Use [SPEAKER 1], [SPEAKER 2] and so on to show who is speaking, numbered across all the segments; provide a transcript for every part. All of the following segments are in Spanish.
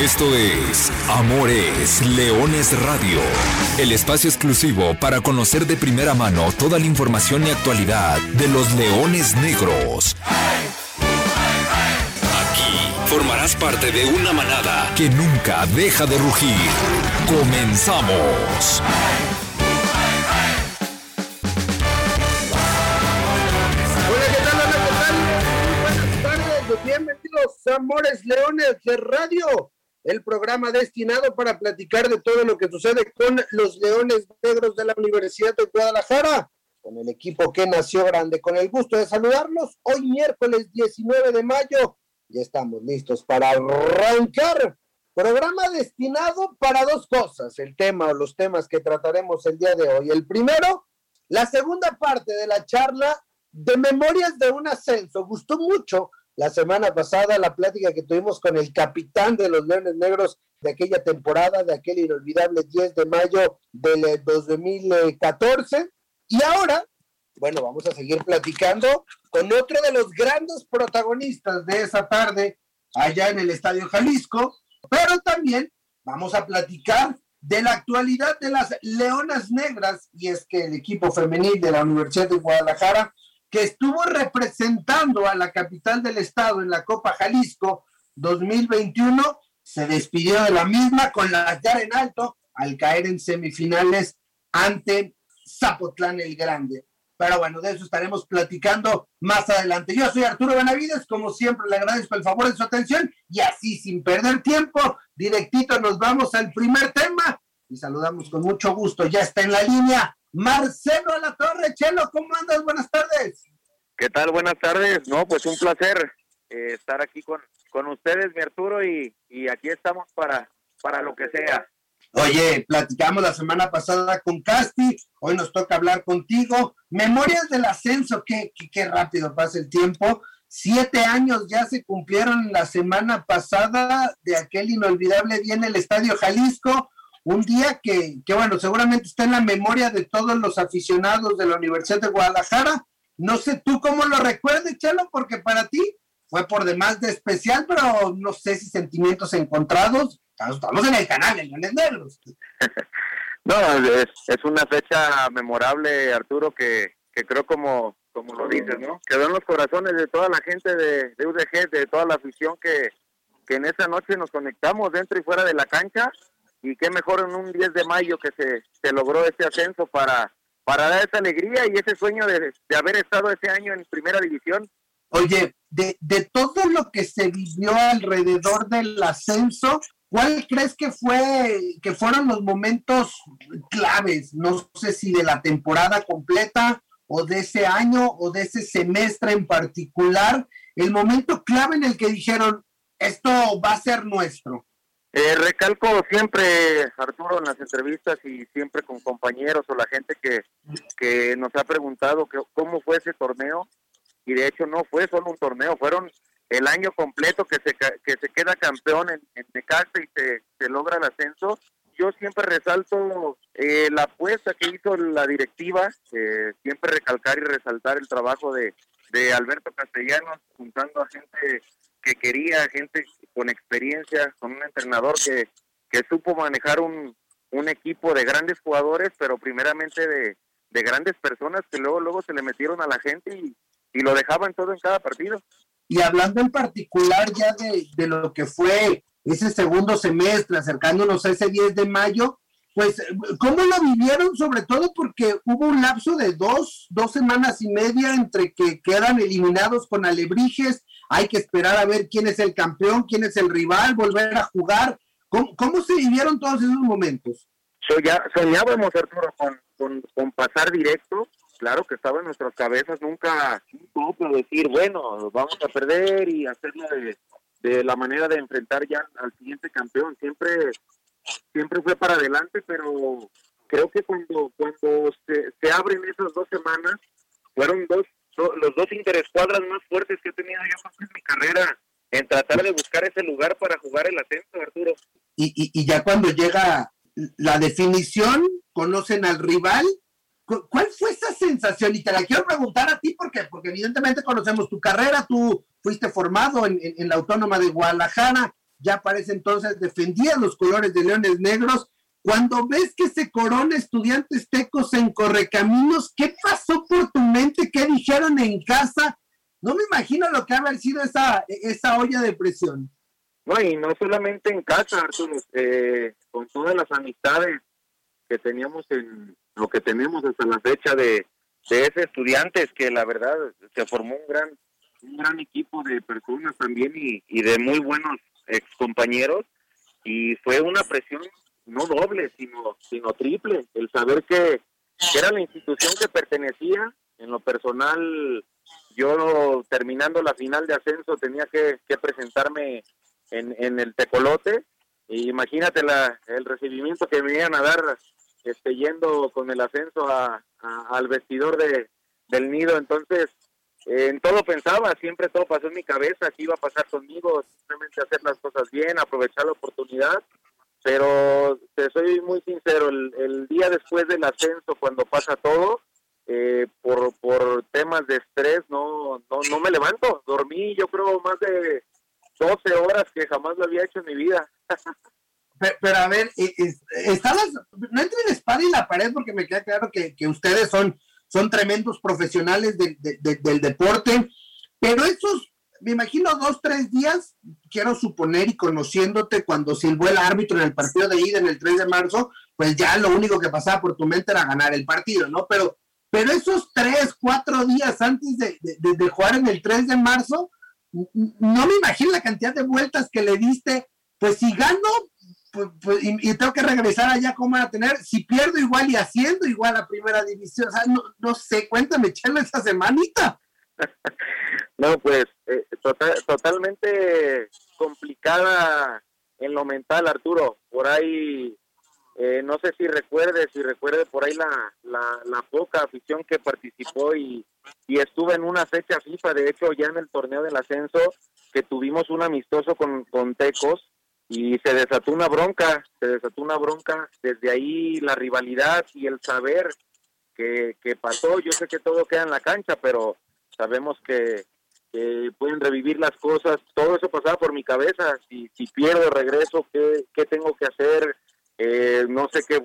[SPEAKER 1] Esto es Amores Leones Radio, el espacio exclusivo para conocer de primera mano toda la información y actualidad de los leones negros. Aquí formarás parte de una manada que nunca deja de rugir. Comenzamos.
[SPEAKER 2] Hola, ¿qué tal? Tardes, bienvenidos a Amores Leones de Radio el programa destinado para platicar de todo lo que sucede con los Leones Negros de la Universidad de Guadalajara, con el equipo que nació grande. Con el gusto de saludarlos, hoy miércoles 19 de mayo, ya estamos listos para arrancar. Programa destinado para dos cosas, el tema o los temas que trataremos el día de hoy. El primero, la segunda parte de la charla de Memorias de un Ascenso. Gustó mucho la semana pasada la plática que tuvimos con el capitán de los Leones Negros de aquella temporada, de aquel inolvidable 10 de mayo del 2014. Eh, y ahora, bueno, vamos a seguir platicando con otro de los grandes protagonistas de esa tarde allá en el Estadio Jalisco, pero también vamos a platicar de la actualidad de las Leonas Negras, y es que el equipo femenil de la Universidad de Guadalajara que estuvo representando a la capital del estado en la Copa Jalisco 2021, se despidió de la misma con la cara en alto al caer en semifinales ante Zapotlán el Grande. Pero bueno, de eso estaremos platicando más adelante. Yo soy Arturo Benavides, como siempre le agradezco el favor de su atención y así sin perder tiempo, directito nos vamos al primer tema y saludamos con mucho gusto. Ya está en la línea Marcelo a la Torre, Chelo, ¿cómo andas? Buenas tardes.
[SPEAKER 3] ¿Qué tal? Buenas tardes. No, pues un placer eh, estar aquí con, con ustedes, mi Arturo, y, y aquí estamos para, para lo que sea.
[SPEAKER 2] Oye, platicamos la semana pasada con Casti, hoy nos toca hablar contigo. Memorias del ascenso, qué, qué, qué rápido pasa el tiempo. Siete años ya se cumplieron la semana pasada de aquel inolvidable día en el Estadio Jalisco un día que, que, bueno, seguramente está en la memoria de todos los aficionados de la Universidad de Guadalajara. No sé tú cómo lo recuerdes, Chelo, porque para ti fue por demás de especial, pero no sé si sentimientos encontrados. Estamos en el canal de Leones Negros.
[SPEAKER 3] no, es, es, una fecha memorable, Arturo, que, que creo como, como lo dices, ¿no? Quedó en los corazones de toda la gente de, de UDG, de toda la afición que, que en esa noche nos conectamos dentro y fuera de la cancha y qué mejor en un 10 de mayo que se, se logró ese ascenso para, para dar esa alegría y ese sueño de, de haber estado ese año en primera división.
[SPEAKER 2] Oye, de, de, todo lo que se vivió alrededor del ascenso, ¿cuál crees que fue que fueron los momentos claves? No sé si de la temporada completa o de ese año o de ese semestre en particular, el momento clave en el que dijeron, esto va a ser nuestro.
[SPEAKER 3] Eh, recalco siempre, Arturo, en las entrevistas y siempre con compañeros o la gente que, que nos ha preguntado que, cómo fue ese torneo. Y de hecho no fue solo un torneo, fueron el año completo que se, que se queda campeón en, en y se, se logra el ascenso. Yo siempre resalto eh, la apuesta que hizo la directiva, eh, siempre recalcar y resaltar el trabajo de, de Alberto Castellanos, juntando a gente que quería, gente con experiencia, con un entrenador que, que supo manejar un, un equipo de grandes jugadores, pero primeramente de, de grandes personas que luego luego se le metieron a la gente y, y lo dejaban todo en cada partido.
[SPEAKER 2] Y hablando en particular ya de, de, lo que fue ese segundo semestre, acercándonos a ese 10 de mayo, pues, ¿cómo lo vivieron? Sobre todo porque hubo un lapso de dos, dos semanas y media entre que quedan eliminados con Alebrijes, hay que esperar a ver quién es el campeón, quién es el rival, volver a jugar. ¿Cómo, cómo se vivieron todos esos momentos?
[SPEAKER 3] Soñá, soñábamos, Arturo, con, con, con, pasar directo. Claro que estaba en nuestras cabezas, nunca pero decir, bueno, vamos a perder y hacerlo de, de la manera de enfrentar ya al siguiente campeón. Siempre, siempre fue para adelante, pero creo que cuando, cuando se, se abren esas dos semanas, fueron dos los dos interescuadras más fuertes que he tenido yo en mi carrera en tratar de buscar ese lugar para jugar el ascenso, Arturo.
[SPEAKER 2] Y, y, ya cuando llega la definición, conocen al rival. ¿Cuál fue esa sensación? Y te la quiero preguntar a ti porque, porque evidentemente conocemos tu carrera, tú fuiste formado en, en, en la Autónoma de Guadalajara, ya parece entonces defendía los colores de Leones Negros. Cuando ves que se corona estudiantes tecos en Correcaminos, ¿qué pasó por tu mente? ¿Qué dijeron en casa? No me imagino lo que ha sido esa, esa olla de presión.
[SPEAKER 3] No, y no solamente en casa, Arturo, eh, con todas las amistades que teníamos en lo que tenemos hasta la fecha de, de ese estudiantes, que la verdad se formó un gran, un gran equipo de personas también y, y de muy buenos ex compañeros y fue una presión no doble, sino, sino triple, el saber que, era la institución que pertenecía, en lo personal, yo terminando la final de ascenso tenía que, presentarme en, en el tecolote, y imagínate la, el recibimiento que me iban a dar este, yendo con el ascenso a, al vestidor de, del nido, entonces en todo pensaba, siempre todo pasó en mi cabeza, que iba a pasar conmigo, simplemente hacer las cosas bien, aprovechar la oportunidad, pero te soy muy sincero, el, día después del ascenso, cuando pasa todo, eh, por, por temas de estrés, no, no, no me levanto, dormí yo creo más de 12 horas que jamás lo había hecho en mi vida.
[SPEAKER 2] pero, a ver, estabas, no entre la espada y la pared porque me queda claro que, ustedes son son tremendos profesionales del deporte, pero esos, me imagino, dos, tres días, quiero suponer y conociéndote cuando silbó el árbitro en el partido de ida en el 3 de marzo, pues ya lo único que pasaba por tu mente era ganar el partido, ¿no? Pero, pero esos tres, cuatro días antes de, de jugar en el 3 de marzo, no me imagino la cantidad de vueltas que le diste, pues si gano, pues, pues, y, tengo que regresar allá, ¿cómo van a tener? Si pierdo igual y haciendo igual a primera división, o sea, no, no sé, cuéntame, Chelo, esa semanita.
[SPEAKER 3] No, pues, eh, total, totalmente complicada en lo mental, Arturo. Por ahí, eh, no sé si recuerde, si recuerde por ahí la, la, la poca afición que participó y, y estuve en una fecha FIFA, de hecho, ya en el torneo del ascenso, que tuvimos un amistoso con, con Tecos y se desató una bronca, se desató una bronca, desde ahí la rivalidad y el saber que, pasó, yo sé que todo queda en la cancha, pero sabemos que, pueden revivir las cosas, todo eso pasaba por mi cabeza, si, si pierdo, regreso, ¿qué, qué tengo que hacer? Eh, no sé qué,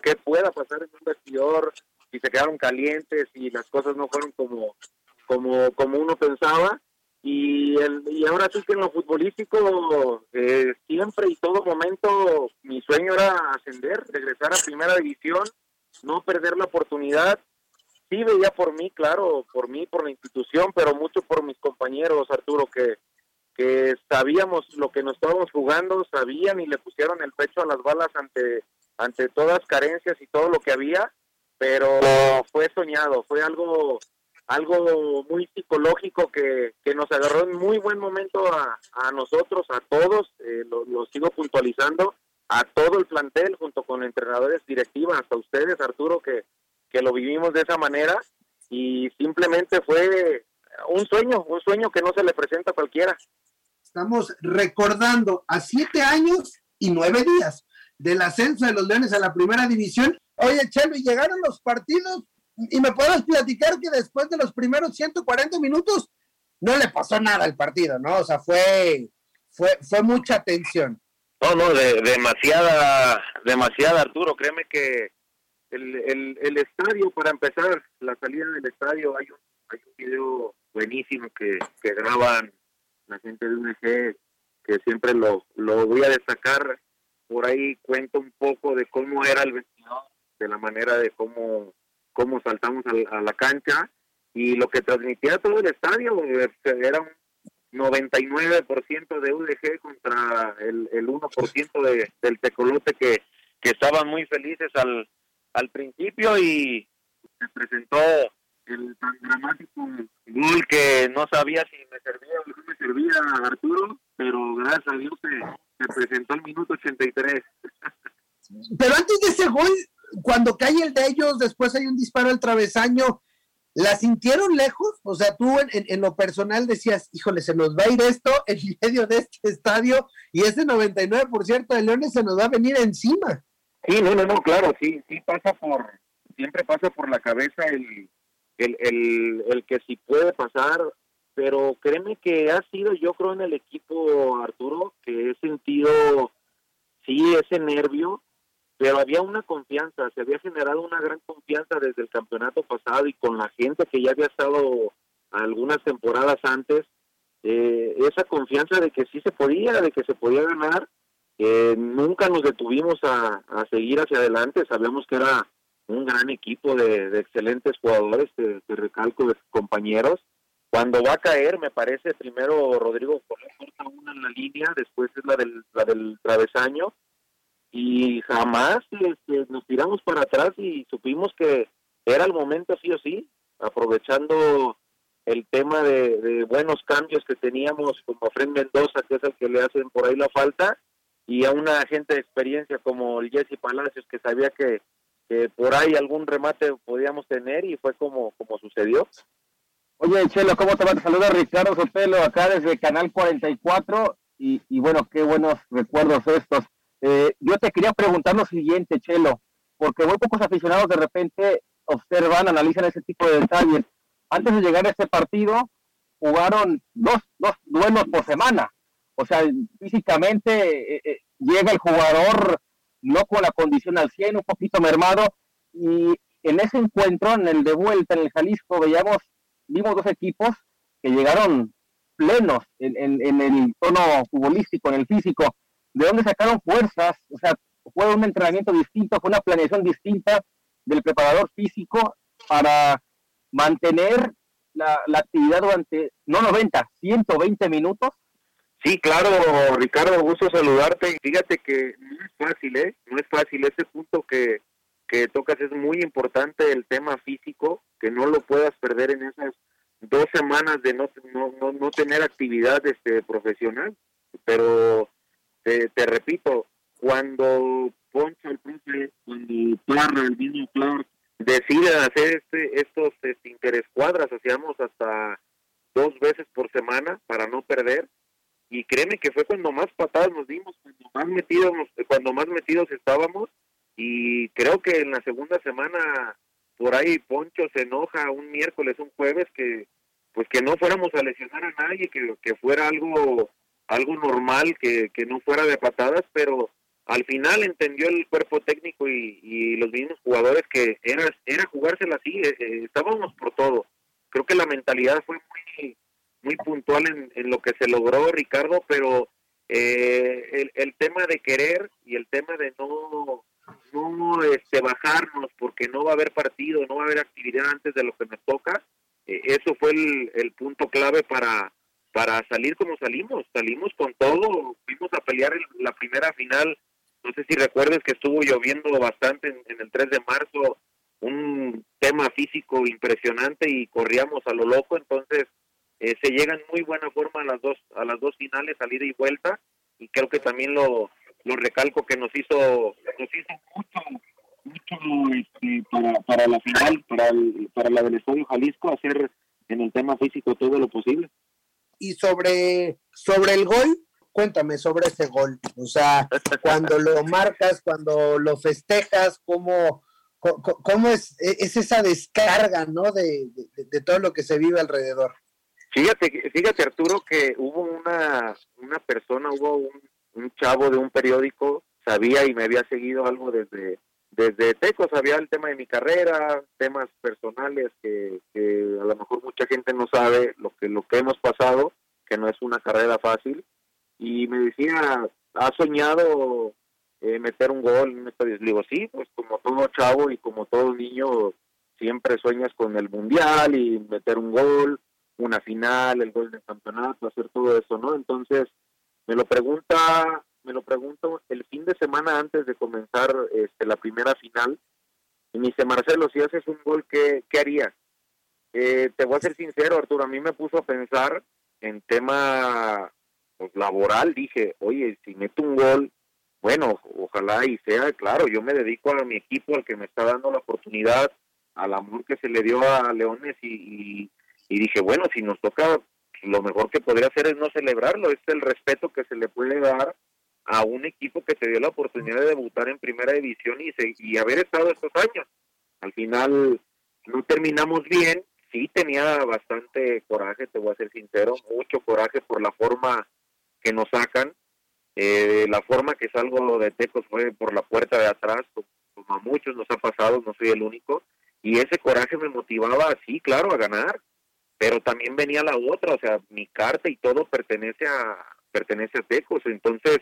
[SPEAKER 3] qué pueda pasar en un vestidor, si se quedaron calientes, y las cosas no fueron como, como, como uno pensaba, y, el, y ahora sí que en lo futbolístico, eh, siempre y todo momento, mi sueño era ascender, regresar a primera división, no perder la oportunidad. Sí veía por mí, claro, por mí, por la institución, pero mucho por mis compañeros, Arturo, que, que sabíamos lo que nos estábamos jugando, sabían y le pusieron el pecho a las balas ante, ante todas carencias y todo lo que había, pero fue soñado, fue algo algo muy psicológico que, que nos agarró en muy buen momento a, a nosotros, a todos, eh, lo, sigo puntualizando, a todo el plantel junto con entrenadores directivas, hasta ustedes, Arturo, que, que lo vivimos de esa manera y simplemente fue un sueño, un sueño que no se le presenta a cualquiera.
[SPEAKER 2] Estamos recordando a siete años y nueve días del ascenso de los Leones a la primera división. Oye, Chelo, y llegaron los partidos y me puedes platicar que después de los primeros 140 minutos no le pasó nada al partido, ¿no? O sea, fue, fue, fue mucha tensión.
[SPEAKER 3] No, no, de, demasiada, demasiada, Arturo. Créeme que el, el, el, estadio, para empezar, la salida del estadio, hay un, hay un video buenísimo que, que graban la gente de UNG, que siempre lo, lo voy a destacar. Por ahí cuento un poco de cómo era el vestidor, de la manera de cómo cómo saltamos a, la cancha y lo que transmitía todo el estadio este, era un 99% de UDG contra el, el 1% de, del tecolote que, que estaban muy felices al, al principio y se presentó el tan dramático gol que no sabía si me servía o no me servía Arturo, pero gracias a Dios se, se presentó el minuto 83.
[SPEAKER 2] Pero antes de ese gol, cuando cae el de ellos, después hay un disparo al travesaño, ¿la sintieron lejos? O sea, tú en, lo personal decías, híjole, se nos va a ir esto en medio de este estadio y ese 99% de Leones se nos va a venir encima.
[SPEAKER 3] Sí, no, no, no, claro, sí, sí pasa por, siempre pasa por la cabeza el, el, el, el que si puede pasar pero créeme que ha sido yo creo en el equipo Arturo que he sentido sí ese nervio, pero había una confianza, se había generado una gran confianza desde el campeonato pasado y con la gente que ya había estado algunas temporadas antes, eh, esa confianza de que sí se podía, de que se podía ganar, nunca nos detuvimos a, seguir hacia adelante, sabíamos que era un gran equipo de, excelentes jugadores, de, recalco de compañeros. Cuando va a caer, me parece, primero Rodrigo corta en la línea, después es la del, la del travesaño, y jamás este, nos tiramos para atrás y supimos que era el momento sí o sí, aprovechando el tema de, buenos cambios que teníamos como Fred Mendoza, que es el que le hacen por ahí la falta, y a una gente de experiencia como el Jesse Palacios, que sabía que, por ahí algún remate podíamos tener y fue como, como sucedió.
[SPEAKER 4] Oye, Chelo, ¿cómo te va? Te saluda Ricardo Sotelo acá desde Canal 44 y, y bueno, qué buenos recuerdos estos. Eh, yo te quería preguntar lo siguiente, Chelo, porque muy pocos aficionados de repente observan, analizan ese tipo de detalles. Antes de llegar a este partido, jugaron dos, dos duelos por semana. O sea, físicamente eh, eh, llega el jugador no con la condición al 100, un poquito mermado. Y en ese encuentro, en el de vuelta en el Jalisco, veíamos, vimos dos equipos que llegaron plenos en, el tono futbolístico, en el físico de dónde sacaron fuerzas, o sea, fue un entrenamiento distinto, fue una planeación distinta del preparador físico para mantener la, actividad durante, no 90, 120 minutos.
[SPEAKER 3] Sí, claro, Ricardo, gusto saludarte. Fíjate que no es fácil, ¿eh? No es fácil. Ese punto que, que tocas es muy importante, el tema físico, que no lo puedas perder en esas dos semanas de no, no, no, tener actividad este, profesional. Pero te, repito, cuando Poncho, el profe, cuando Parra, el mismo Clark, deciden hacer este, estos este, interescuadras, hacíamos hasta dos veces por semana para no perder, y créeme que fue cuando más patadas nos dimos, cuando más metidos, cuando más metidos estábamos, y creo que en la segunda semana por ahí Poncho se enoja un miércoles, un jueves que pues que no fuéramos a lesionar a nadie, que, que fuera algo algo normal, que, que no fuera de patadas, pero al final entendió el cuerpo técnico y, los mismos jugadores que era, era jugársela así, eh, eh, estábamos por todo. Creo que la mentalidad fue muy, muy puntual en, lo que se logró, Ricardo, pero eh, el, el, tema de querer y el tema de no, no este, bajarnos porque no va a haber partido, no va a haber actividad antes de lo que nos toca, eso fue el, el punto clave para, para salir como salimos, salimos con todo, fuimos a pelear la primera final, no sé si recuerdes que estuvo lloviendo bastante en, el 3 de marzo, un tema físico impresionante y corríamos a lo loco, entonces eh, se llega en muy buena forma a las dos a las dos finales, salida y vuelta, y creo que también lo, lo recalco que nos hizo nos hizo mucho mucho este, para, para la final, para, para la del Estadio Jalisco, hacer en el tema físico todo lo posible
[SPEAKER 2] y sobre, sobre el gol, cuéntame sobre ese gol. O sea, cuando lo marcas, cuando lo festejas, ¿cómo, cómo es, es esa descarga, ¿no? De, de, todo lo que se vive alrededor.
[SPEAKER 3] Fíjate, fíjate Arturo, que hubo una, una persona, hubo un, un chavo de un periódico, sabía y me había seguido algo desde, desde Teco sabía el tema de mi carrera, temas personales que, a lo mejor mucha gente no sabe lo que lo que hemos pasado, que no es una carrera fácil, y me decía, ¿has soñado eh, meter un gol en un estadio? Le digo, sí, pues como todo chavo y como todo niño, siempre sueñas con el mundial y meter un gol, una final, el gol del campeonato, hacer todo eso, ¿no? Entonces, me lo pregunta me lo pregunto el fin de semana antes de comenzar este, la primera final. Y me dice, Marcelo, si haces un gol, ¿qué, qué harías? Eh, te voy a ser sincero, Arturo, a mí me puso a pensar en tema pues, laboral. Dije, oye, si meto un gol, bueno, ojalá y sea, claro, yo me dedico a mi equipo, al que me está dando la oportunidad, al amor que se le dio a Leones y, y dije, bueno, si nos toca, lo mejor que podría hacer es no celebrarlo, es el respeto que se le puede dar a un equipo que se dio la oportunidad de debutar en primera división y, y haber estado estos años. Al final no terminamos bien, sí tenía bastante coraje, te voy a ser sincero, mucho coraje por la forma que nos sacan. Eh, la forma que salgo de Tecos fue por la puerta de atrás, como a muchos nos ha pasado, no soy el único. Y ese coraje me motivaba, sí, claro, a ganar, pero también venía la otra, o sea, mi carta y todo pertenece a pertenece a Tecos, entonces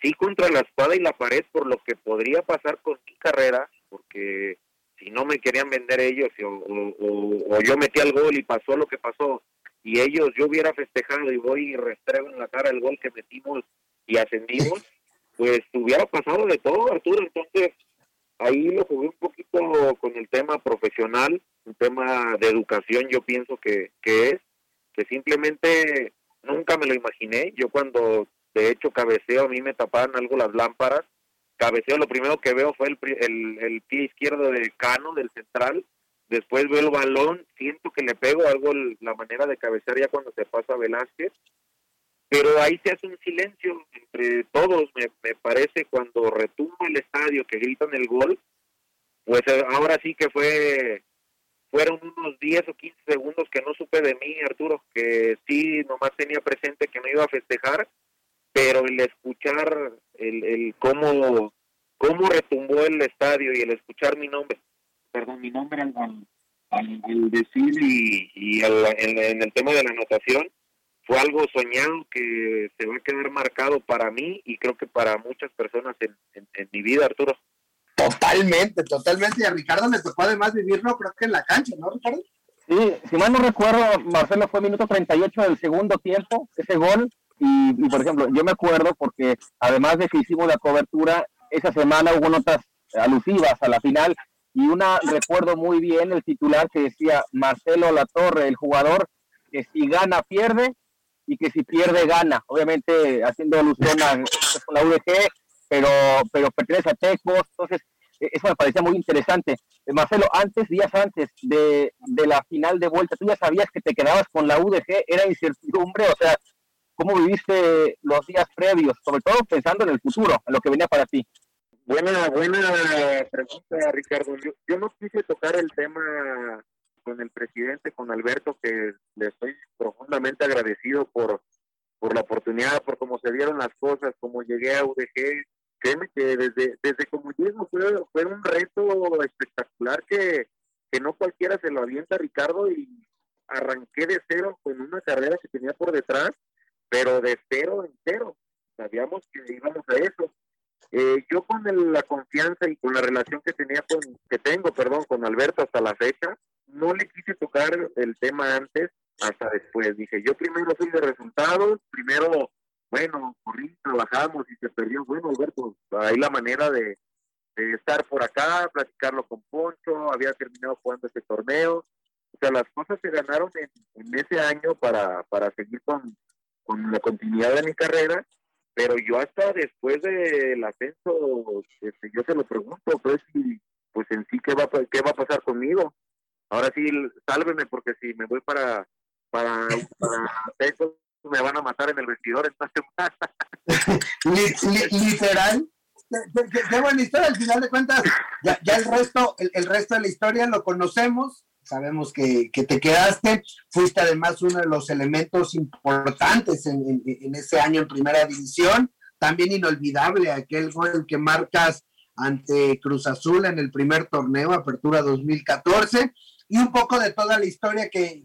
[SPEAKER 3] sí contra la espada y la pared por lo que podría pasar con mi carrera, porque si no me querían vender ellos o, yo metí el gol y pasó lo que pasó y ellos yo hubiera festejado y voy y restrego en la cara el gol que metimos y ascendimos, pues hubiera pasado de todo, Arturo. Entonces ahí lo jugué un poquito con el tema profesional, un tema de educación, yo pienso que, que es, que simplemente nunca me lo imaginé. Yo cuando de hecho cabeceo, a mí me tapaban algo las lámparas cabeceo, lo primero que veo fue el, el, el, pie izquierdo de Cano, del central, después veo el balón, siento que le pego algo la manera de cabecear ya cuando se pasa a Velázquez, pero ahí se hace un silencio entre todos, me, me parece, cuando retumba el estadio, que gritan el gol, pues eh, ahora sí que fue fueron unos 10 o 15 segundos que no supe de mí, Arturo, que sí, nomás tenía presente que me iba a festejar, pero el escuchar el, el cómo, cómo retumbó el estadio y el escuchar mi nombre, perdón, mi nombre al, al, decir y, y en, el tema de la anotación, fue algo soñado que se va a quedar marcado para mí y creo que para muchas personas en, en, mi vida, Arturo.
[SPEAKER 2] Totalmente, totalmente. Y a Ricardo le tocó además vivirlo, creo que en la cancha, ¿no, Ricardo?
[SPEAKER 4] Sí, si mal no recuerdo, Marcelo fue minuto 38 del segundo tiempo, ese gol, y, por ejemplo, yo me acuerdo porque además de que hicimos la cobertura, esa semana hubo notas alusivas a la final y una recuerdo muy bien el titular que decía Marcelo Latorre, el jugador que si gana pierde y que si pierde gana. Obviamente haciendo alusión a, la UDG, pero, pero pertenece a Tecos, entonces e, eso me parecía muy interesante. Eh, Marcelo, antes, días antes de, de, la final de vuelta, ¿tú ya sabías que te quedabas con la UDG? ¿Era incertidumbre? O sea, ¿Cómo viviste los días previos, sobre todo pensando en el futuro, en lo que venía para ti?
[SPEAKER 3] Buena, buena pregunta, Ricardo. Yo, no quise tocar el tema con el presidente, con Alberto, que le estoy profundamente agradecido por, por la oportunidad, por cómo se dieron las cosas, cómo llegué a UDG. Créeme que desde, desde como llego fue, fue un reto espectacular que, que no cualquiera se lo avienta, Ricardo, y arranqué de cero con una carrera que tenía por detrás pero de cero en cero. Sabíamos que íbamos a eso. Eh, yo con la confianza y con la relación que tenía con, que tengo, perdón, con Alberto hasta la fecha, no le quise tocar el tema antes hasta después. Dije, yo primero soy de resultados, primero, bueno, corrí, trabajamos y se perdió. Bueno, Alberto, ahí la manera de, estar por acá, platicarlo con Poncho, había terminado jugando ese torneo. O sea, las cosas se ganaron en, en ese año para, para seguir con, con la continuidad de mi carrera, pero yo hasta después del ascenso, este, yo se lo pregunto, pues, pues en sí, ¿qué va, ¿qué va a pasar conmigo? Ahora sí, sálveme, porque si me voy para, para, para me van a matar en el vestidor esta
[SPEAKER 2] semana. Literal. Qué, buena historia, al final de cuentas, ya, ya el resto, el, el resto de la historia lo conocemos, sabemos que, te quedaste, fuiste además uno de los elementos importantes en, ese año en primera división, también inolvidable aquel gol que marcas ante Cruz Azul en el primer torneo, Apertura 2014, y un poco de toda la historia que,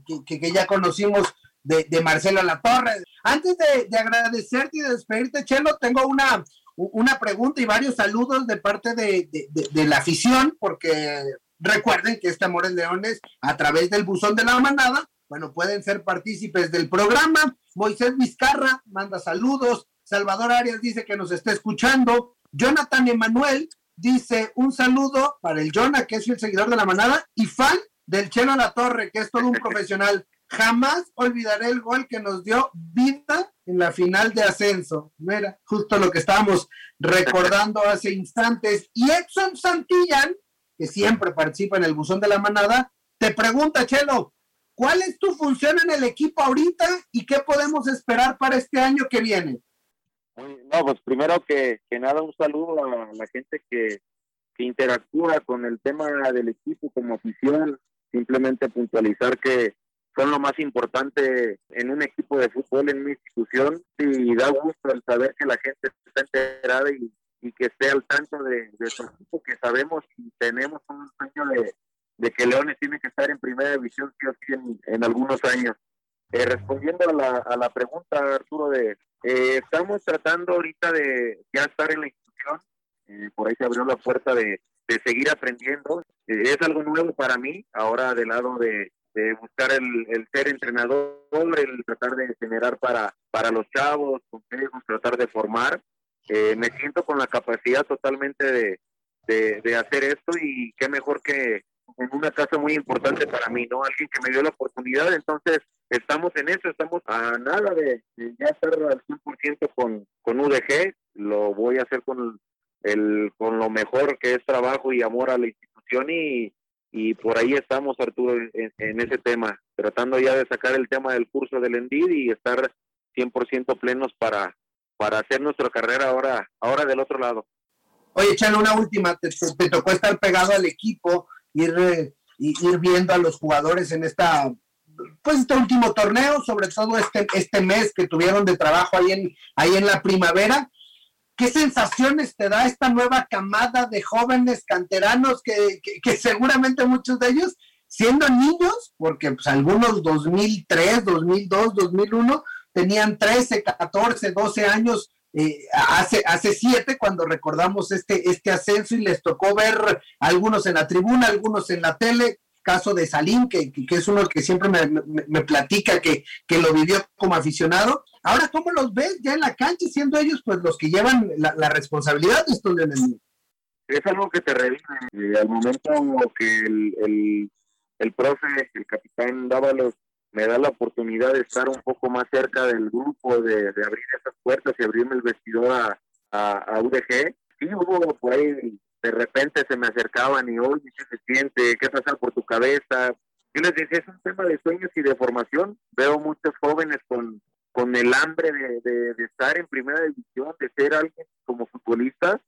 [SPEAKER 2] ya conocimos de, Marcelo Latorre. Antes de, agradecerte y de despedirte, Chelo, tengo una, una pregunta y varios saludos de parte de, de la afición, porque Recuerden que este Amores Leones, a través del buzón de la manada, bueno, pueden ser partícipes del programa. Moisés Vizcarra manda saludos. Salvador Arias dice que nos está escuchando. Jonathan Emanuel dice un saludo para el Jonah, que es el seguidor de la manada y fan del Chelo La Torre, que es todo un profesional. Jamás olvidaré el gol que nos dio vida en la final de ascenso. Mira, justo lo que estábamos recordando hace instantes. Y Edson Santillán que siempre participa en el buzón de la manada, te pregunta, Chelo, ¿cuál es tu función en el equipo ahorita y qué podemos esperar para este año que viene?
[SPEAKER 3] No, pues primero que, nada, un saludo a la gente que, interactúa con el tema del equipo como oficial. Simplemente puntualizar que son lo más importante en un equipo de fútbol, en una institución, y da gusto el saber que la gente está enterada y, que esté al tanto de, su equipo, que sabemos y tenemos un sueño de, que Leones tiene que estar en primera división sí o sí en, algunos años. Eh, respondiendo a la, a la pregunta, Arturo, de eh, estamos tratando ahorita de ya estar en la institución, eh, por ahí se abrió la puerta de, de seguir aprendiendo. es algo nuevo para mí, ahora del lado de, de buscar el, el, ser entrenador, el tratar de generar para, para los chavos, consejos, tratar de formar. Eh, me siento con la capacidad totalmente de, de, hacer esto y qué mejor que en una casa muy importante para mí, ¿no? Alguien que me dio la oportunidad, entonces estamos en eso, estamos a nada de, ya estar al 100% con, con UDG, lo voy a hacer con, el, con lo mejor que es trabajo y amor a la institución y, y por ahí estamos, Arturo, en, ese tema, tratando ya de sacar el tema del curso del ENDID y estar 100% plenos para, para hacer nuestra carrera ahora, ahora del otro lado.
[SPEAKER 2] Oye, Chano, una última, te, tocó estar pegado al equipo, ir, eh, ir viendo a los jugadores en esta pues este último torneo, sobre todo este, este mes que tuvieron de trabajo ahí en, ahí en la primavera. ¿Qué sensaciones te da esta nueva camada de jóvenes canteranos que, seguramente muchos de ellos, siendo niños, porque pues algunos 2003, 2002, 2001, tenían 13, 14, 12 años, eh, hace, hace siete cuando recordamos este, este ascenso y les tocó ver algunos en la tribuna, algunos en la tele, caso de Salim, que, que es uno que siempre me, platica que, que, lo vivió como aficionado, Ahora, ¿cómo los ves ya en la cancha, siendo ellos pues los que llevan la, responsabilidad de estos leones?
[SPEAKER 3] Es algo que te revive. Al momento que el, el, el profe, el capitán Dávalos, me da la oportunidad de estar un poco más cerca del grupo, de, de abrir esas puertas y abrirme el vestidor a, a, UDG. Sí, hubo por ahí, de repente se me acercaban y, oye, ¿qué se siente? ¿Qué pasa por tu cabeza? Yo les decía, es un tema de sueños y de formación. Veo muchos jóvenes con, con el hambre de, de, estar en primera división, de ser alguien como futbolista,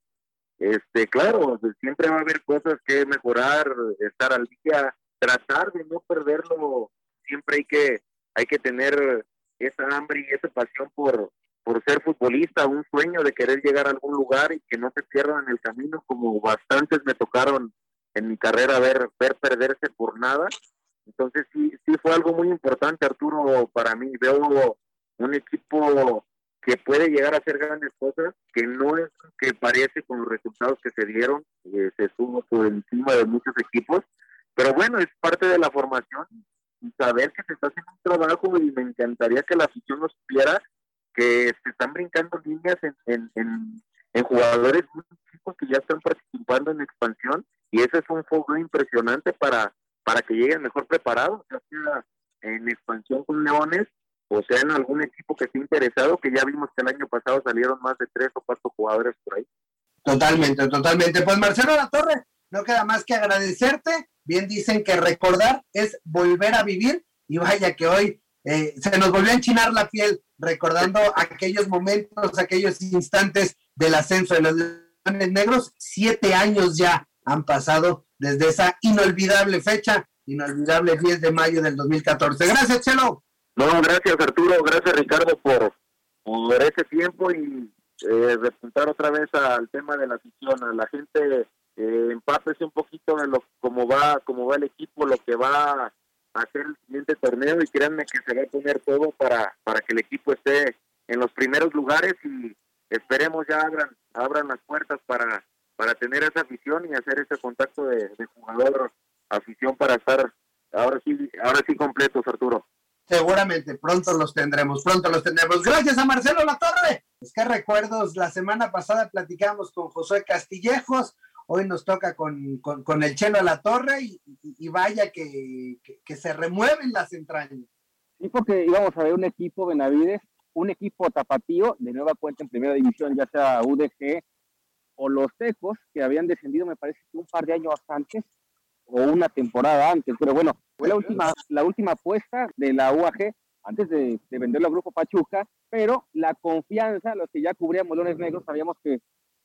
[SPEAKER 3] este, claro, siempre va a haber cosas que mejorar, estar al día, tratar de no perderlo, siempre hay que, hay que tener esa hambre y esa pasión por, por ser futbolista, un sueño de querer llegar a algún lugar y que no se pierdan en el camino, como bastantes me tocaron en mi carrera ver, ver perderse por nada. Entonces sí, sí fue algo muy importante, Arturo, para mí. Veo un equipo que puede llegar a hacer grandes cosas, que no es que parece con los resultados que se dieron, eh, se suma por encima de muchos equipos, pero bueno, es parte de la formación y saber que se está haciendo un trabajo y me encantaría que la afición nos supiera que se están brincando líneas en, en, en, jugadores muy chicos que ya están participando en expansión y ese es un foco impresionante para, para que lleguen mejor preparados, ya sea en expansión con Leones o sea en algún equipo que esté interesado, que ya vimos que el año pasado salieron más de tres o cuatro jugadores por ahí.
[SPEAKER 2] Totalmente, totalmente. Pues Marcelo La Torre, no queda más que agradecerte. Bien dicen que recordar es volver a vivir y vaya que hoy eh, se nos volvió a enchinar la piel recordando aquellos momentos, aquellos instantes del ascenso de los Negros. Siete años ya han pasado desde esa inolvidable fecha, inolvidable 10 de mayo del 2014. Gracias, Chelo.
[SPEAKER 3] No, gracias Arturo, gracias Ricardo por, por ese tiempo y eh, repuntar otra vez al tema de la afición, a la gente eh, empápese un poquito de lo cómo va, cómo va el equipo, lo que va a hacer el siguiente torneo y créanme que se va a poner todo para, para que el equipo esté en los primeros lugares y esperemos ya abran, abran las puertas para, para tener esa afición y hacer ese contacto de, de jugador afición para estar ahora sí, ahora sí completos Arturo.
[SPEAKER 2] Seguramente pronto los tendremos, pronto los tendremos. Gracias a Marcelo Latorre. Es que recuerdos, la semana pasada platicamos con José Castillejos, hoy nos toca con, con, el Chelo La Torre y, vaya que, que, se remueven las entrañas.
[SPEAKER 4] Sí, porque íbamos a ver un equipo Benavides, un equipo tapatío de nueva cuenta en primera división, ya sea UDG o los Tecos, que habían descendido, me parece un par de años antes, o una temporada antes, pero bueno, fue la última, la última apuesta de la UAG antes de, venderlo al Grupo Pachuca, pero la confianza, los que ya cubríamos Leones Negros, sabíamos que,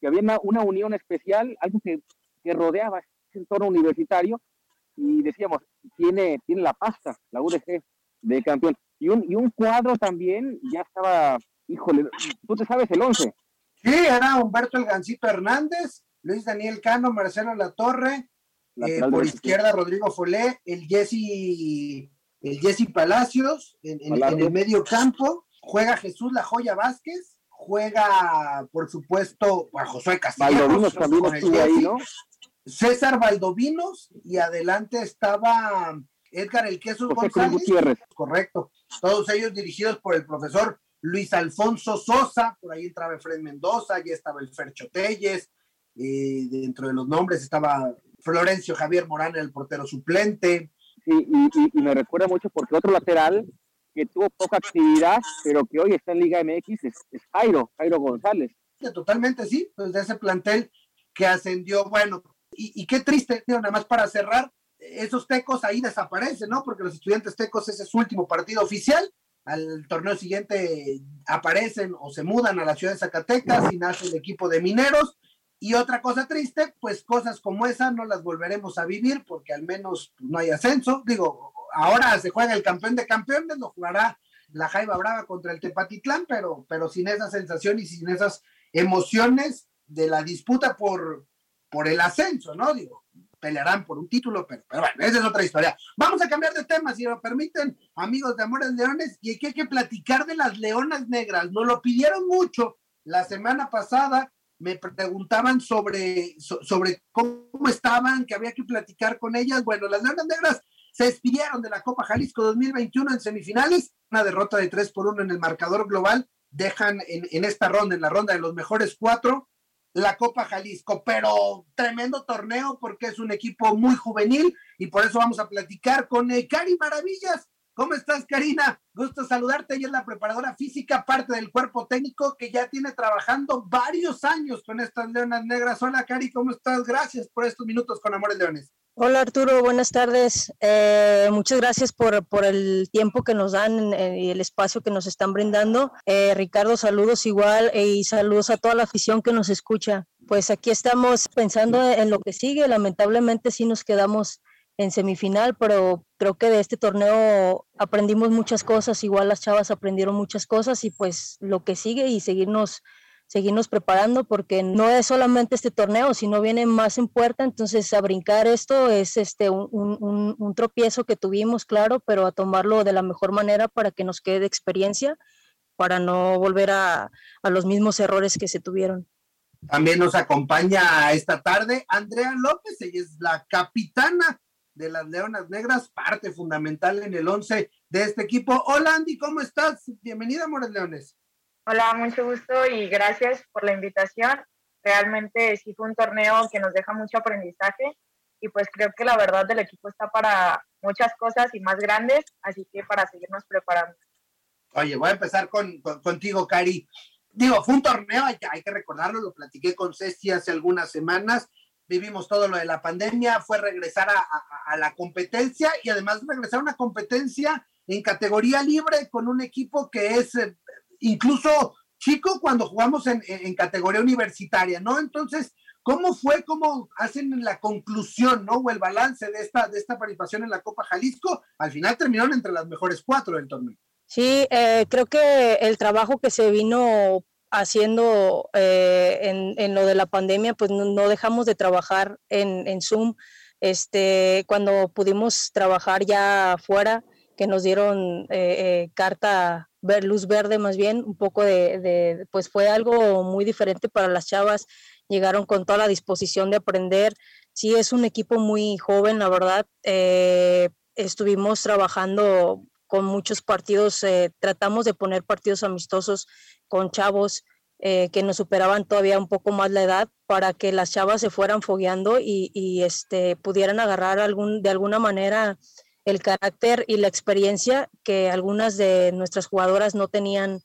[SPEAKER 4] había una, unión especial, algo que, que rodeaba ese entorno universitario, y decíamos, tiene, tiene la pasta, la UDG de campeón. Y un, y un cuadro también ya estaba, híjole, tú te sabes el 11.
[SPEAKER 2] Sí, era Humberto El Gancito Hernández, Luis Daniel Cano, Marcelo Latorre, eh, por izquierda Rodrigo Folé, el Jesse, el Jesse Palacios en, el medio campo, juega Jesús La Joya Vázquez, juega por supuesto a Josué Castillo. también estuvo ahí, ¿no? César Valdovinos y adelante estaba Edgar El Queso González. Correcto. Todos ellos dirigidos por el profesor Luis Alfonso Sosa, por ahí entraba Fred Mendoza, ya estaba el Fercho Telles, eh, dentro de los nombres estaba Florencio Javier Morán, el portero suplente.
[SPEAKER 4] Sí, y, me recuerda mucho porque otro lateral que tuvo poca actividad, pero que hoy está en Liga MX es, Jairo, Jairo González.
[SPEAKER 2] totalmente sí, pues de ese plantel que ascendió, bueno, y, qué triste, nada más para cerrar, esos tecos ahí desaparecen, ¿no? Porque los estudiantes tecos ese es su último partido oficial. Al torneo siguiente aparecen o se mudan a la ciudad de Zacatecas y nace el equipo de mineros. Y otra cosa triste, pues cosas como esa no las volveremos a vivir porque al menos pues, no hay ascenso. Digo, ahora se juega el campeón de campeones, lo jugará la Jaiba Brava contra el Tepatitlán, pero, pero sin esa sensación y sin esas emociones de la disputa por, por el ascenso, ¿no? Digo, pelearán por un título, pero, bueno, esa es otra historia. Vamos a cambiar de tema, si lo permiten, amigos de Amores Leones, y aquí hay que platicar de las leonas negras. Nos lo pidieron mucho la semana pasada, me preguntaban sobre, sobre cómo estaban, que había que platicar con ellas. Bueno, las leonas negras se despidieron de la Copa Jalisco 2021 en semifinales, una derrota de 3 por 1 en el marcador global, dejan en, en esta ronda, en la ronda de los mejores cuatro, la Copa Jalisco, pero tremendo torneo porque es un equipo muy juvenil y por eso vamos a platicar con eh, Cari Maravillas. ¿Cómo estás, Karina? Gusto saludarte. Ella es la preparadora física, parte del cuerpo técnico que ya tiene trabajando varios años con estas Leonas Negras. Hola, Cari, ¿cómo estás? Gracias por estos minutos con Amores Leones.
[SPEAKER 5] Hola Arturo, buenas tardes. Eh, muchas gracias por, por, el tiempo que nos dan y el espacio que nos están brindando. Eh, Ricardo, saludos igual eh, y saludos a toda la afición que nos escucha. Pues aquí estamos pensando en lo que sigue. Lamentablemente sí nos quedamos en semifinal, pero creo que de este torneo aprendimos muchas cosas, igual las chavas aprendieron muchas cosas y pues lo que sigue y seguirnos seguirnos preparando porque no es solamente este torneo, sino viene más en puerta, entonces a brincar esto es este un, tropiezo que tuvimos, claro, pero a tomarlo de la mejor manera para que nos quede experiencia, para no volver a, a los mismos errores que se tuvieron.
[SPEAKER 2] También nos acompaña esta tarde Andrea López, ella es la capitana de las Leonas Negras, parte fundamental en el 11 de este equipo. Hola Andy, ¿cómo estás? Bienvenida, Mores Leones.
[SPEAKER 6] Hola, mucho gusto y gracias por la invitación. Realmente sí fue un torneo que nos deja mucho aprendizaje y pues creo que la verdad del equipo está para muchas cosas y más grandes, así que para seguirnos preparando.
[SPEAKER 2] Oye, voy a empezar con, contigo, Cari. Digo, fue un torneo, hay que, hay que recordarlo, lo platiqué con Ceci hace algunas semanas, vivimos todo lo de la pandemia, fue regresar a, a la competencia y además regresar a una competencia en categoría libre con un equipo que es eh, incluso chico cuando jugamos en, categoría universitaria, ¿no? Entonces, ¿cómo fue, cómo hacen la conclusión, ¿no? O el balance de esta, de esta participación en la Copa Jalisco. Al final terminaron entre las mejores cuatro del torneo.
[SPEAKER 5] Sí, eh, creo que el trabajo que se vino haciendo eh, en, lo de la pandemia, pues no, dejamos de trabajar en, en, Zoom. Este, cuando pudimos trabajar ya afuera, que nos dieron eh, carta ver luz verde más bien, un poco de, pues fue algo muy diferente para las chavas, llegaron con toda la disposición de aprender, sí es un equipo muy joven, la verdad, eh, estuvimos trabajando con muchos partidos, eh, tratamos de poner partidos amistosos con chavos eh, que nos superaban todavía un poco más la edad para que las chavas se fueran fogueando y, y este, pudieran agarrar algún, de alguna manera el carácter y la experiencia que algunas de nuestras jugadoras no tenían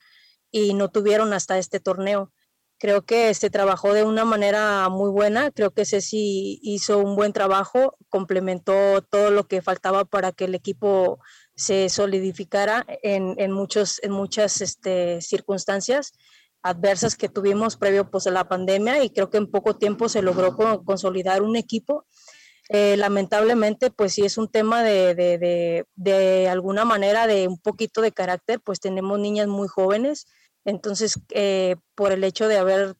[SPEAKER 5] y no tuvieron hasta este torneo. Creo que se trabajó de una manera muy buena, creo que Ceci hizo un buen trabajo, complementó todo lo que faltaba para que el equipo se solidificara en, muchos, en muchas este, circunstancias adversas que tuvimos previo pues, a la pandemia y creo que en poco tiempo se logró consolidar un equipo. Eh, lamentablemente, pues sí es un tema de, de, de, alguna manera de un poquito de carácter, pues tenemos niñas muy jóvenes, entonces eh, por el hecho de haber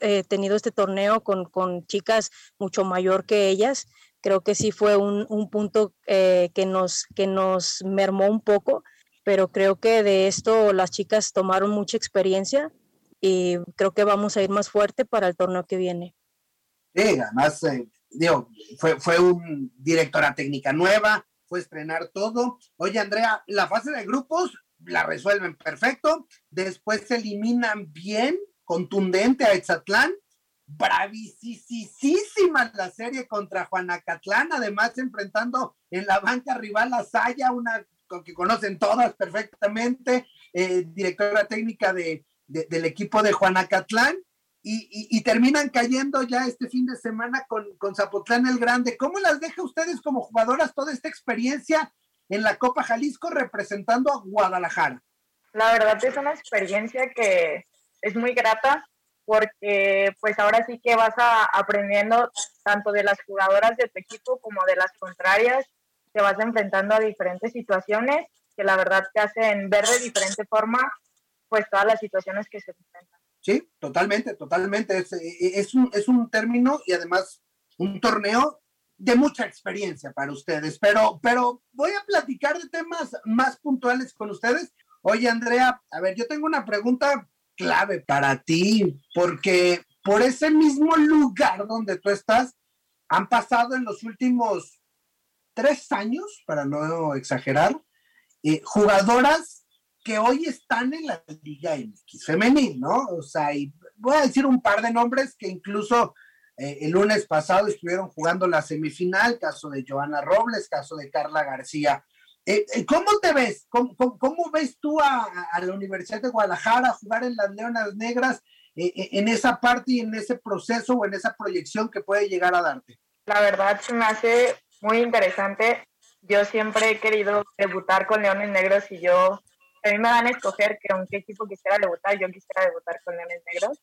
[SPEAKER 5] eh, tenido este torneo con, con, chicas mucho mayor que ellas, creo que sí fue un, un punto que, nos, que nos mermó un poco, pero creo que de esto las chicas tomaron mucha experiencia y creo que vamos a ir más fuerte para el torneo que viene.
[SPEAKER 2] Sí, además digo, fue, fue un directora técnica nueva, fue estrenar todo. Oye, Andrea, la fase de grupos la resuelven perfecto, después se eliminan bien, contundente a Etzatlán, bravísima la serie contra Juanacatlán, además enfrentando en la banca rival a Saya, una que conocen todas perfectamente, eh, directora técnica de, del equipo de Juanacatlán, y, terminan cayendo ya este fin de semana con, con Zapotlán el Grande. ¿Cómo las deja ustedes como jugadoras toda esta experiencia en la Copa Jalisco representando a Guadalajara?
[SPEAKER 6] La verdad es una experiencia que es muy grata porque pues ahora sí que vas aprendiendo tanto de las jugadoras de tu equipo como de las contrarias, te vas enfrentando a diferentes situaciones que la verdad te hacen ver de diferente forma pues todas las situaciones que se enfrentan.
[SPEAKER 2] Sí, totalmente, totalmente. Es, e, es, un, es un término y además un torneo de mucha experiencia para ustedes, pero, pero voy a platicar de temas más puntuales con ustedes. Oye, Andrea, a ver, yo tengo una pregunta clave para ti, porque por ese mismo lugar donde tú estás, han pasado en los últimos tres años, para no exagerar, eh, jugadoras que hoy están en la Liga MX femenil, ¿no? O sea, y voy a decir un par de nombres que incluso eh, el lunes pasado estuvieron jugando la semifinal, caso de Joana Robles, caso de Carla García. Eh, eh, ¿Cómo te ves? ¿Cómo, cómo, ves tú a, a, la Universidad de Guadalajara jugar en las Leonas Negras en esa parte y en ese proceso o en esa proyección que puede llegar a darte?
[SPEAKER 6] La verdad se me hace muy interesante. Yo siempre he querido debutar con Leones Negros y yo a mí me van a escoger con qué equipo quisiera debutar, yo quisiera debutar con Leones Negros.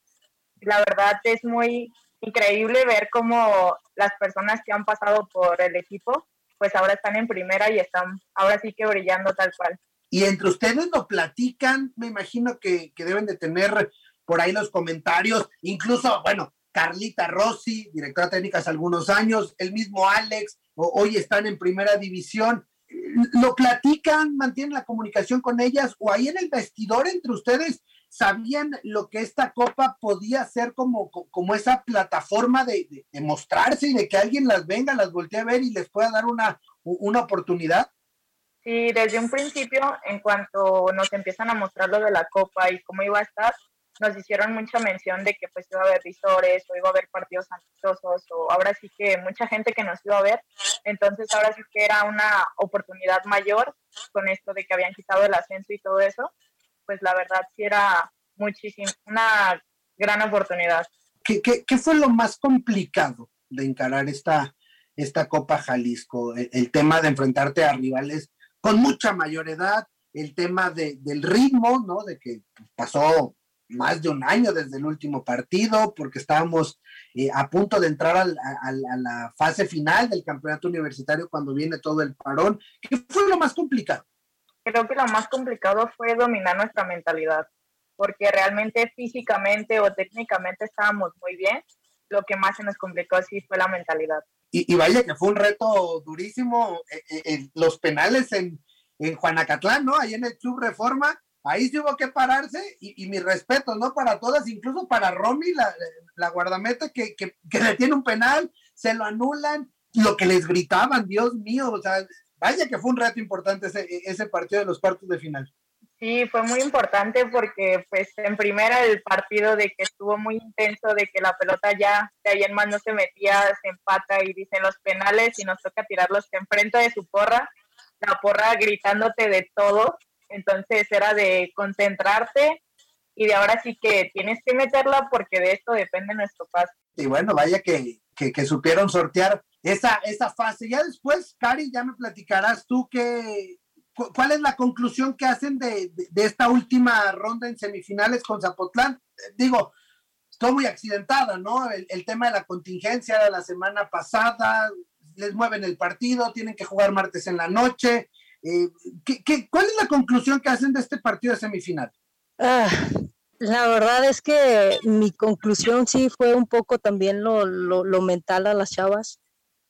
[SPEAKER 6] La verdad es muy increíble ver cómo las personas que han pasado por el equipo, pues ahora están en primera y están ahora sí que brillando tal cual.
[SPEAKER 2] Y entre ustedes lo platican, me imagino que, que deben de tener por ahí los comentarios, incluso, bueno, Carlita Rossi, directora técnica hace algunos años, el mismo Alex, hoy están en primera división lo platican, mantienen la comunicación con ellas o ahí en el vestidor entre ustedes sabían lo que esta copa podía ser como, como esa plataforma de, mostrarse y de que alguien las venga, las voltee a ver y les pueda dar una, una oportunidad?
[SPEAKER 6] Sí, desde un principio, en cuanto nos empiezan a mostrar lo de la copa y cómo iba a estar, nos hicieron mucha mención de que pues iba a haber visores o iba a haber partidos amistosos o ahora sí que mucha gente que nos iba a ver. Entonces ahora sí que era una oportunidad mayor con esto de que habían quitado el ascenso y todo eso. Pues la verdad sí era muchísimo, una gran oportunidad.
[SPEAKER 2] ¿Qué, fue lo más complicado de encarar esta, esta Copa Jalisco? El, el, tema de enfrentarte a rivales con mucha mayor edad, el tema de, del ritmo, ¿no? De que pasó más de un año desde el último partido, porque estábamos eh, a punto de entrar al, a, a, la fase final del campeonato universitario cuando viene todo el parón. ¿Qué fue lo más complicado?
[SPEAKER 6] Creo que lo más complicado fue dominar nuestra mentalidad, porque realmente físicamente o técnicamente estábamos muy bien. Lo que más se nos complicó sí fue la mentalidad.
[SPEAKER 2] Y, y vaya que fue un reto durísimo eh, eh, los penales en, en Juanacatlán, ¿no? Ahí en el Club Reforma ahí sí hubo que pararse y, mi respeto, ¿no? Para todas, incluso para Romy, la, la guardameta que, que, que, le tiene un penal, se lo anulan, lo que les gritaban, Dios mío, o sea, vaya que fue un reto importante ese, ese partido de los cuartos de final.
[SPEAKER 6] Sí, fue muy importante porque pues en primera el partido de que estuvo muy intenso, de que la pelota ya de ahí en más no se metía, se empata y dicen los penales y nos toca tirarlos enfrente de su porra, la porra gritándote de todo entonces era de concentrarte y de ahora sí que tienes que meterla porque de esto depende nuestro paso.
[SPEAKER 2] Y bueno, vaya que, que, supieron sortear esa, esa fase. Ya después, Cari, ya me platicarás tú que, cuál es la conclusión que hacen de, de, esta última ronda en semifinales con Zapotlán. Digo, estoy muy accidentada, ¿no? El, tema de la contingencia de la semana pasada, les mueven el partido, tienen que jugar martes en la noche. Eh, ¿qué, cuál es la conclusión que hacen de este partido de semifinal?
[SPEAKER 5] Ah, la verdad es que mi conclusión sí fue un poco también lo, lo, mental a las chavas.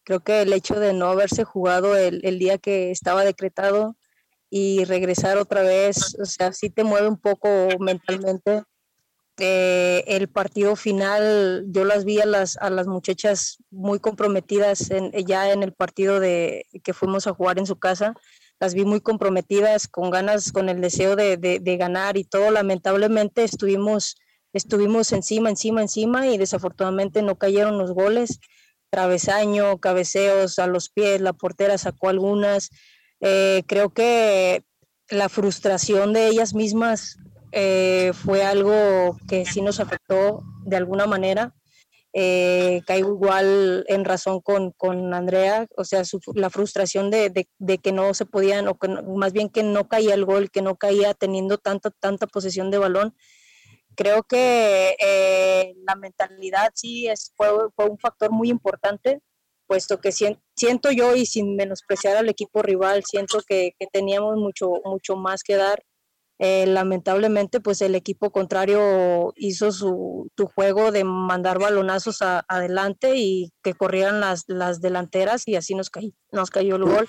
[SPEAKER 5] Creo que el hecho de no haberse jugado el, el, día que estaba decretado y regresar otra vez, o sea, sí te mueve un poco mentalmente. Eh, el partido final, yo las vi a las, a las muchachas muy comprometidas en, ya en el partido de, que fuimos a jugar en su casa las vi muy comprometidas, con ganas, con el deseo de, de, ganar y todo. Lamentablemente estuvimos, estuvimos encima, encima, encima y desafortunadamente no cayeron los goles. Travesaño, cabeceos a los pies, la portera sacó algunas. Eh, creo que la frustración de ellas mismas eh, fue algo que sí nos afectó de alguna manera eh, caigo igual en razón con, con Andrea, o sea, la frustración de, de, que no se podían, o que más bien que no caía el gol, que no caía teniendo tanta, tanta posesión de balón. Creo que eh, la mentalidad sí es, fue, fue, un factor muy importante, puesto que siento yo, y sin menospreciar al equipo rival, siento que, teníamos mucho, mucho más que dar eh, lamentablemente, pues el equipo contrario hizo su, juego de mandar balonazos adelante y que corrieran las, las delanteras y así nos, nos cayó el gol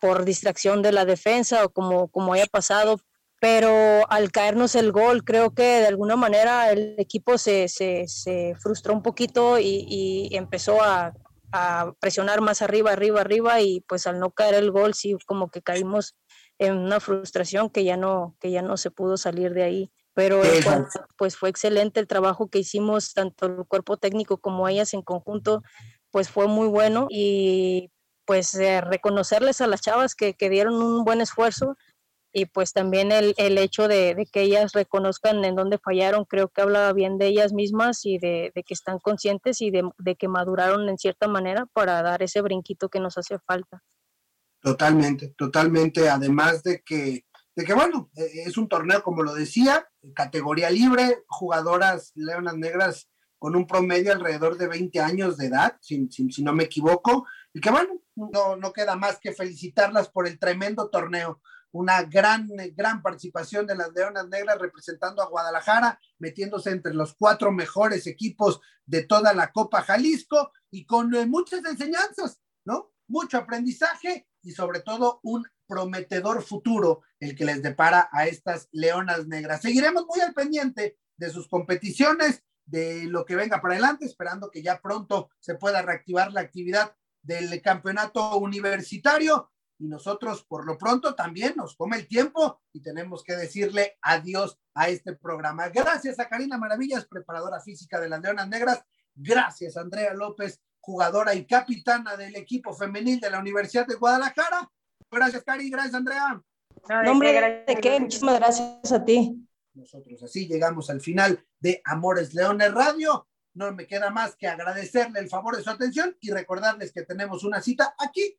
[SPEAKER 5] por distracción de la defensa o como, como haya pasado. Pero al caernos el gol, creo que de alguna manera el equipo se, se, se frustró un poquito y, y empezó a, a presionar más arriba, arriba, arriba y pues al no caer el gol sí como que caímos en una frustración que ya no, que ya no se pudo salir de ahí. Pero pues fue excelente el trabajo que hicimos, tanto el cuerpo técnico como ellas en conjunto, pues fue muy bueno y pues eh, reconocerles a las chavas que, que, dieron un buen esfuerzo y pues también el, el hecho de, de, que ellas reconozcan en dónde fallaron, creo que habla bien de ellas mismas y de, de que están conscientes y de, de, que maduraron en cierta manera para dar ese brinquito que nos hace falta.
[SPEAKER 2] Totalmente, totalmente. Además de que, de que bueno, e, es un torneo, como lo decía, categoría libre, jugadoras leonas negras con un promedio alrededor de 20 años de edad, si, si, no me equivoco, y que bueno, no, no queda más que felicitarlas por el tremendo torneo. Una gran, gran participación de las Leonas Negras representando a Guadalajara, metiéndose entre los cuatro mejores equipos de toda la Copa Jalisco y con eh, muchas enseñanzas, ¿no? Mucho aprendizaje y sobre todo un prometedor futuro el que les depara a estas leonas negras. Seguiremos muy al pendiente de sus competiciones, de lo que venga para adelante, esperando que ya pronto se pueda reactivar la actividad del campeonato universitario. Y nosotros, por lo pronto, también nos come el tiempo y tenemos que decirle adiós a este programa. Gracias a Karina Maravillas, preparadora física de las Leonas Negras. Gracias, Andrea López, jugadora y capitana del equipo femenil de la Universidad de Guadalajara. Gracias, Cari, gracias, Andrea.
[SPEAKER 5] Nombre de qué, muchísimas gracias a ti.
[SPEAKER 2] Nosotros así llegamos al final de Amores Leones Radio. No me queda más que agradecerle el favor de su atención y recordarles que tenemos una cita aquí